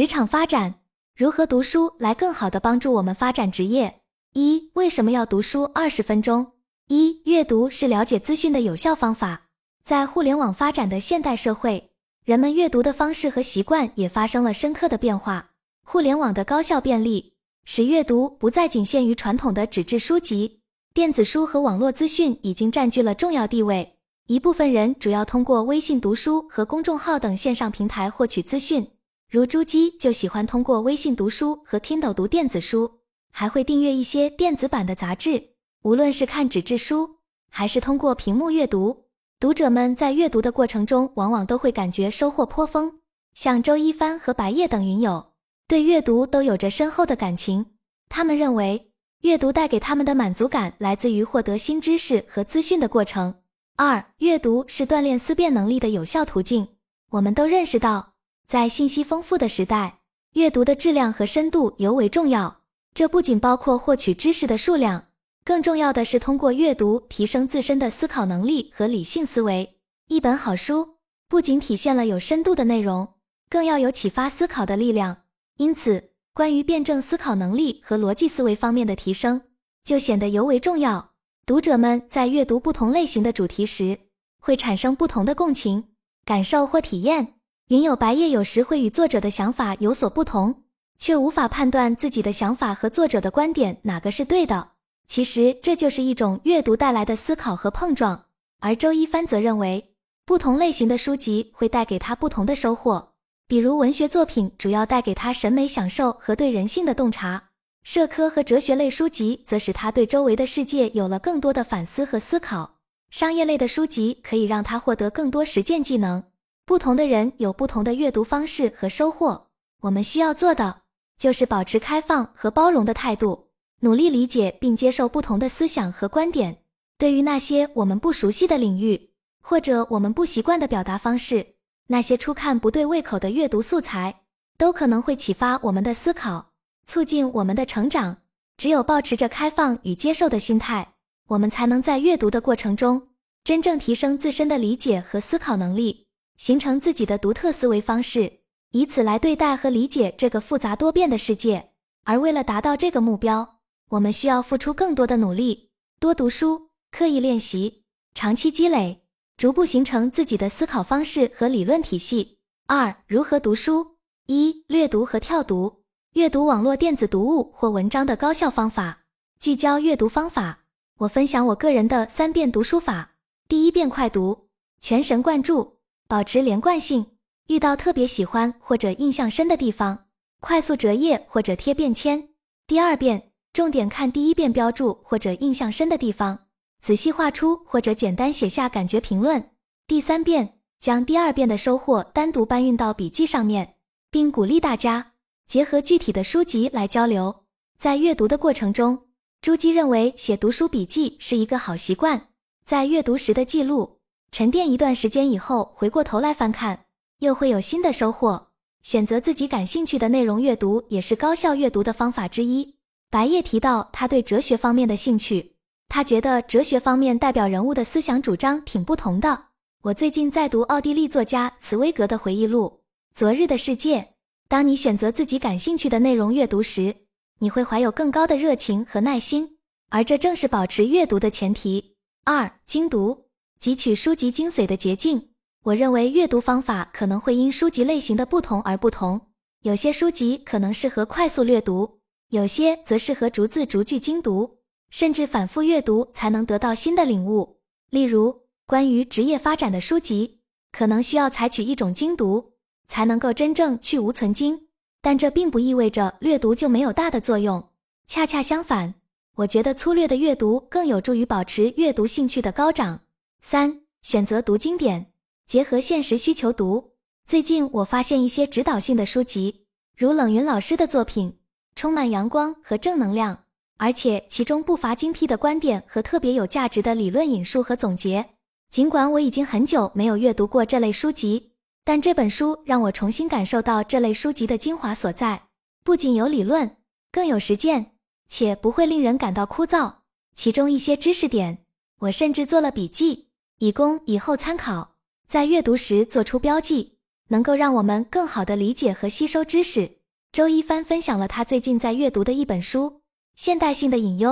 职场发展，如何读书来更好的帮助我们发展职业？一、为什么要读书二十分钟？一、阅读是了解资讯的有效方法。在互联网发展的现代社会，人们阅读的方式和习惯也发生了深刻的变化。互联网的高效便利，使阅读不再仅限于传统的纸质书籍，电子书和网络资讯已经占据了重要地位。一部分人主要通过微信读书和公众号等线上平台获取资讯。如朱姬就喜欢通过微信读书和 Kindle 读电子书，还会订阅一些电子版的杂志。无论是看纸质书，还是通过屏幕阅读，读者们在阅读的过程中，往往都会感觉收获颇丰。像周一帆和白夜等云友，对阅读都有着深厚的感情。他们认为，阅读带给他们的满足感来自于获得新知识和资讯的过程。二、阅读是锻炼思辨能力的有效途径。我们都认识到。在信息丰富的时代，阅读的质量和深度尤为重要。这不仅包括获取知识的数量，更重要的是通过阅读提升自身的思考能力和理性思维。一本好书不仅体现了有深度的内容，更要有启发思考的力量。因此，关于辩证思考能力和逻辑思维方面的提升，就显得尤为重要。读者们在阅读不同类型的主题时，会产生不同的共情、感受或体验。云友白夜有时会与作者的想法有所不同，却无法判断自己的想法和作者的观点哪个是对的。其实这就是一种阅读带来的思考和碰撞。而周一帆则认为，不同类型的书籍会带给他不同的收获。比如文学作品主要带给他审美享受和对人性的洞察，社科和哲学类书籍则使他对周围的世界有了更多的反思和思考。商业类的书籍可以让他获得更多实践技能。不同的人有不同的阅读方式和收获，我们需要做的就是保持开放和包容的态度，努力理解并接受不同的思想和观点。对于那些我们不熟悉的领域，或者我们不习惯的表达方式，那些初看不对胃口的阅读素材，都可能会启发我们的思考，促进我们的成长。只有保持着开放与接受的心态，我们才能在阅读的过程中真正提升自身的理解和思考能力。形成自己的独特思维方式，以此来对待和理解这个复杂多变的世界。而为了达到这个目标，我们需要付出更多的努力，多读书，刻意练习，长期积累，逐步形成自己的思考方式和理论体系。二、如何读书？一、略读和跳读，阅读网络电子读物或文章的高效方法。聚焦阅读方法，我分享我个人的三遍读书法。第一遍快读，全神贯注。保持连贯性，遇到特别喜欢或者印象深的地方，快速折页或者贴便签。第二遍，重点看第一遍标注或者印象深的地方，仔细画出或者简单写下感觉评论。第三遍，将第二遍的收获单独搬运到笔记上面，并鼓励大家结合具体的书籍来交流。在阅读的过程中，朱姬认为写读书笔记是一个好习惯，在阅读时的记录。沉淀一段时间以后，回过头来翻看，又会有新的收获。选择自己感兴趣的内容阅读，也是高效阅读的方法之一。白夜提到他对哲学方面的兴趣，他觉得哲学方面代表人物的思想主张挺不同的。我最近在读奥地利作家茨威格的回忆录《昨日的世界》。当你选择自己感兴趣的内容阅读时，你会怀有更高的热情和耐心，而这正是保持阅读的前提。二、精读。汲取书籍精髓的捷径，我认为阅读方法可能会因书籍类型的不同而不同。有些书籍可能适合快速阅读，有些则适合逐字逐句精读，甚至反复阅读才能得到新的领悟。例如，关于职业发展的书籍，可能需要采取一种精读，才能够真正去无存精。但这并不意味着略读就没有大的作用，恰恰相反，我觉得粗略的阅读更有助于保持阅读兴趣的高涨。三、选择读经典，结合现实需求读。最近我发现一些指导性的书籍，如冷云老师的作品，充满阳光和正能量，而且其中不乏精辟的观点和特别有价值的理论引述和总结。尽管我已经很久没有阅读过这类书籍，但这本书让我重新感受到这类书籍的精华所在。不仅有理论，更有实践，且不会令人感到枯燥。其中一些知识点，我甚至做了笔记。以供以后参考，在阅读时做出标记。能够让我们更好的理解和吸收知识。周一帆分享了他最近在阅读的一本书《现代性的隐忧》，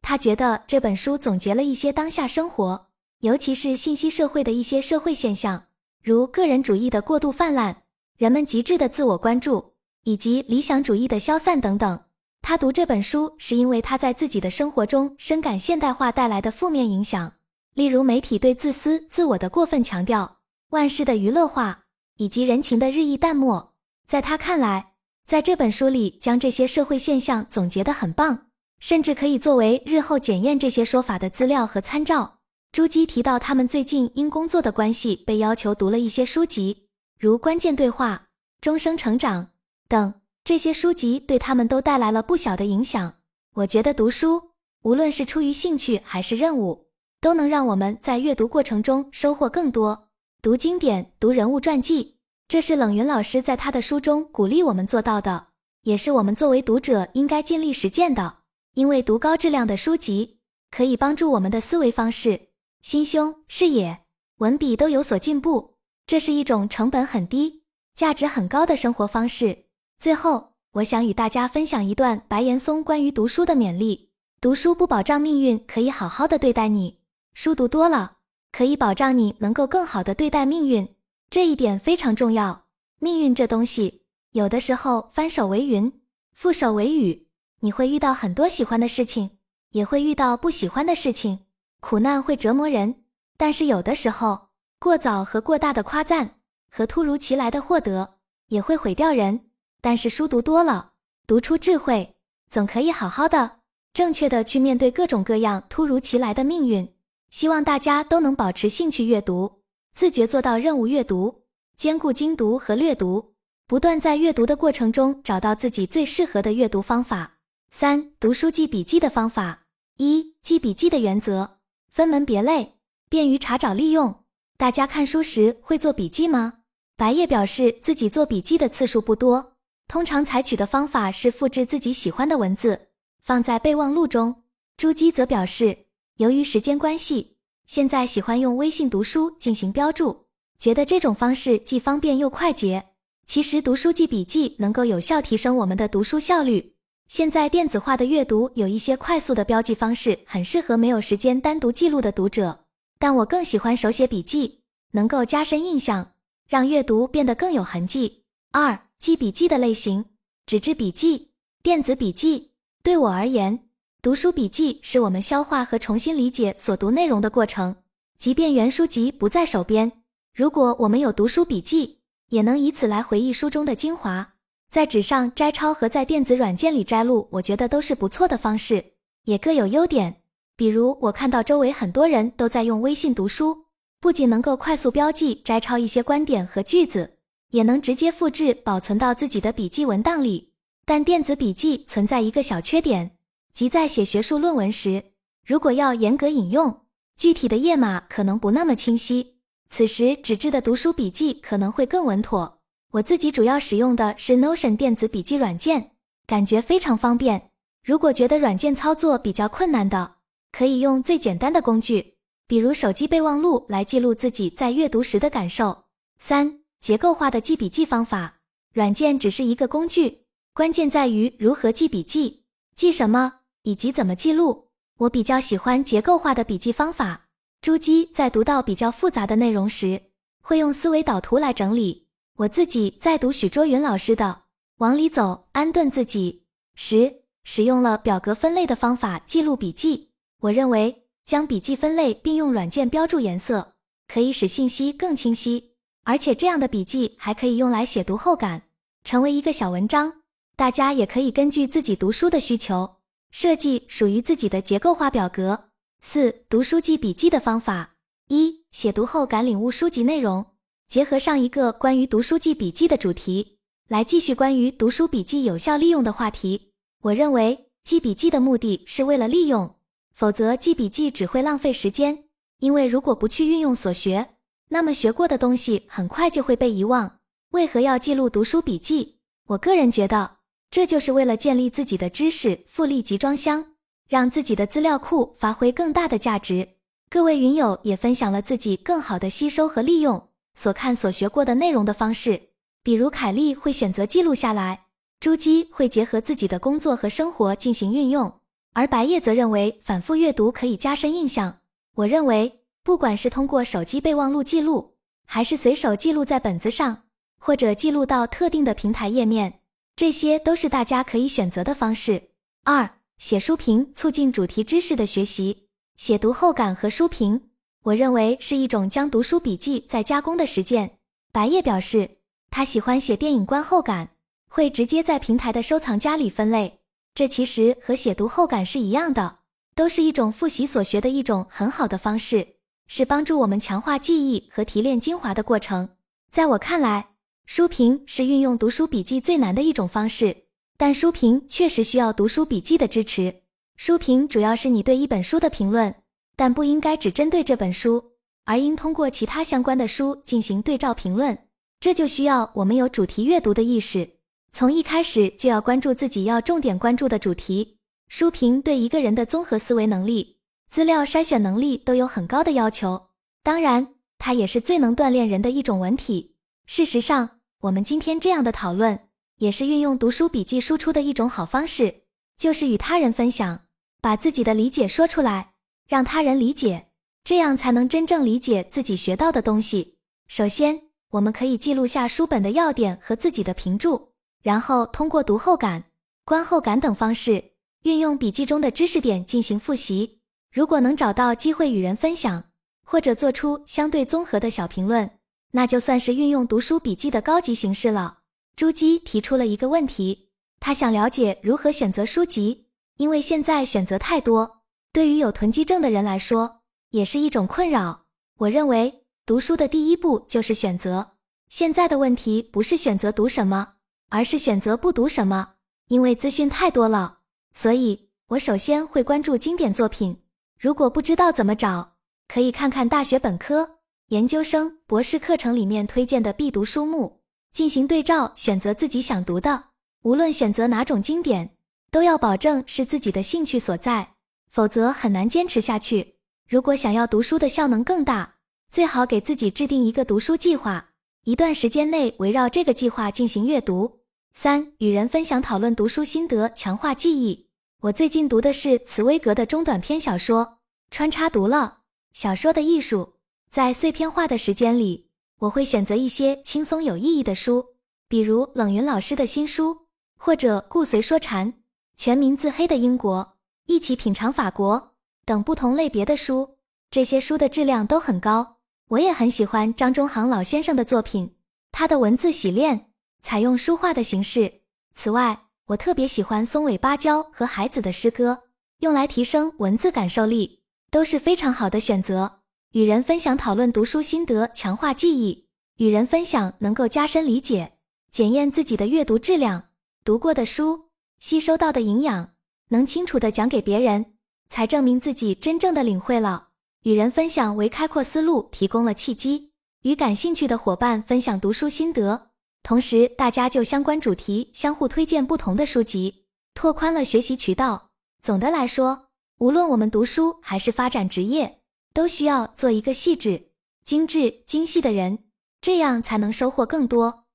他觉得这本书总结了一些当下生活，尤其是信息社会的一些社会现象，如个人主义的过度泛滥、人们极致的自我关注以及理想主义的消散等等。他读这本书是因为他在自己的生活中深感现代化带来的负面影响，例如媒体对自私自我的过分强调、万事的娱乐化以及人情的日益淡漠。在他看来，在这本书里将这些社会现象总结得很棒，甚至可以作为日后检验这些说法的资料和参照。朱基提到，他们最近因工作的关系被要求读了一些书籍，如《关键对话》《终生成长》等。这些书籍对他们都带来了不小的影响。我觉得读书，无论是出于兴趣还是任务，都能让我们在阅读过程中收获更多。读经典，读人物传记，这是冷云老师在他的书中鼓励我们做到的，也是我们作为读者应该尽力实践的。因为读高质量的书籍，可以帮助我们的思维方式、心胸、视野、文笔都有所进步。这是一种成本很低、价值很高的生活方式。最后，我想与大家分享一段白岩松关于读书的勉励：读书不保障命运可以好好的对待你，书读多了可以保障你能够更好的对待命运，这一点非常重要。命运这东西，有的时候翻手为云，覆手为雨，你会遇到很多喜欢的事情，也会遇到不喜欢的事情，苦难会折磨人，但是有的时候，过早和过大的夸赞和突如其来的获得，也会毁掉人。但是书读多了，读出智慧，总可以好好的、正确的去面对各种各样突如其来的命运。希望大家都能保持兴趣阅读，自觉做到任务阅读，兼顾精读和略读，不断在阅读的过程中找到自己最适合的阅读方法。三、读书记笔记的方法：一、记笔记的原则，分门别类，便于查找利用。大家看书时会做笔记吗？白夜表示自己做笔记的次数不多。通常采取的方法是复制自己喜欢的文字，放在备忘录中。朱基则表示，由于时间关系，现在喜欢用微信读书进行标注，觉得这种方式既方便又快捷。其实，读书记笔记能够有效提升我们的读书效率。现在电子化的阅读有一些快速的标记方式，很适合没有时间单独记录的读者。但我更喜欢手写笔记，能够加深印象，让阅读变得更有痕迹。二。记笔记的类型：纸质笔记、电子笔记。对我而言，读书笔记是我们消化和重新理解所读内容的过程。即便原书籍不在手边，如果我们有读书笔记，也能以此来回忆书中的精华。在纸上摘抄和在电子软件里摘录，我觉得都是不错的方式，也各有优点。比如，我看到周围很多人都在用微信读书，不仅能够快速标记、摘抄一些观点和句子。也能直接复制保存到自己的笔记文档里，但电子笔记存在一个小缺点，即在写学术论文时，如果要严格引用，具体的页码可能不那么清晰。此时纸质的读书笔记可能会更稳妥。我自己主要使用的是 Notion 电子笔记软件，感觉非常方便。如果觉得软件操作比较困难的，可以用最简单的工具，比如手机备忘录来记录自己在阅读时的感受。三。结构化的记笔记方法，软件只是一个工具，关键在于如何记笔记，记什么以及怎么记录。我比较喜欢结构化的笔记方法。朱基在读到比较复杂的内容时，会用思维导图来整理。我自己在读许卓云老师的《往里走，安顿自己》时，使用了表格分类的方法记录笔记。我认为将笔记分类并用软件标注颜色，可以使信息更清晰。而且这样的笔记还可以用来写读后感，成为一个小文章。大家也可以根据自己读书的需求，设计属于自己的结构化表格。四、读书记笔记的方法：一、写读后感，领悟书籍内容。结合上一个关于读书记笔记的主题，来继续关于读书笔记有效利用的话题。我认为记笔记的目的是为了利用，否则记笔记只会浪费时间。因为如果不去运用所学，那么学过的东西很快就会被遗忘。为何要记录读书笔记？我个人觉得，这就是为了建立自己的知识复利集装箱，让自己的资料库发挥更大的价值。各位云友也分享了自己更好的吸收和利用所看所学过的内容的方式。比如凯莉会选择记录下来，朱姬会结合自己的工作和生活进行运用，而白夜则认为反复阅读可以加深印象。我认为，不管是通过手机备忘录记录，还是随手记录在本子上，或者记录到特定的平台页面，这些都是大家可以选择的方式。二、写书评促进主题知识的学习，写读后感和书评。我认为是一种将读书笔记再加工的实践。白夜表示，他喜欢写电影观后感，会直接在平台的收藏夹里分类。这其实和写读后感是一样的，都是一种复习所学的一种很好的方式，是帮助我们强化记忆和提炼精华的过程。在我看来，书评是运用读书笔记最难的一种方式，但书评确实需要读书笔记的支持。书评主要是你对一本书的评论。但不应该只针对这本书，而应通过其他相关的书进行对照评论。这就需要我们有主题阅读的意识，从一开始就要关注自己要重点关注的主题。书评对一个人的综合思维能力、资料筛选能力都有很高的要求，当然，它也是最能锻炼人的一种文体。事实上，我们今天这样的讨论，也是运用读书笔记输出的一种好方式，就是与他人分享，把自己的理解说出来。让他人理解，这样才能真正理解自己学到的东西。首先，我们可以记录下书本的要点和自己的评注，然后通过读后感、观后感等方式，运用笔记中的知识点进行复习。如果能找到机会与人分享，或者做出相对综合的小评论，那就算是运用读书笔记的高级形式了。朱姬提出了一个问题，他想了解如何选择书籍，因为现在选择太多。对于有囤积症的人来说，也是一种困扰。我认为读书的第一步就是选择。现在的问题不是选择读什么，而是选择不读什么。因为资讯太多了，所以我首先会关注经典作品。如果不知道怎么找，可以看看大学本科、研究生、博士课程里面推荐的必读书目，进行对照，选择自己想读的。无论选择哪种经典，都要保证是自己的兴趣所在。否则很难坚持下去。如果想要读书的效能更大，最好给自己制定一个读书计划，一段时间内围绕这个计划进行阅读。三、与人分享讨论读书心得，强化记忆。我最近读的是茨威格的中短篇小说，穿插读了《小说的艺术》。在碎片化的时间里，我会选择一些轻松有意义的书，比如冷云老师的新书，或者顾随说禅，全民自黑的英国。一起品尝法国等不同类别的书，这些书的质量都很高。我也很喜欢张中行老先生的作品，他的文字洗练，采用书画的形式。此外，我特别喜欢松尾芭蕉和海子的诗歌，用来提升文字感受力，都是非常好的选择。与人分享讨论读书心得，强化记忆。与人分享能够加深理解，检验自己的阅读质量，读过的书，吸收到的营养。能清楚的讲给别人，才证明自己真正的领会了。与人分享为开阔思路提供了契机，与感兴趣的伙伴分享读书心得，同时大家就相关主题相互推荐不同的书籍，拓宽了学习渠道。总的来说，无论我们读书还是发展职业，都需要做一个细致、精致、精细的人，这样才能收获更多。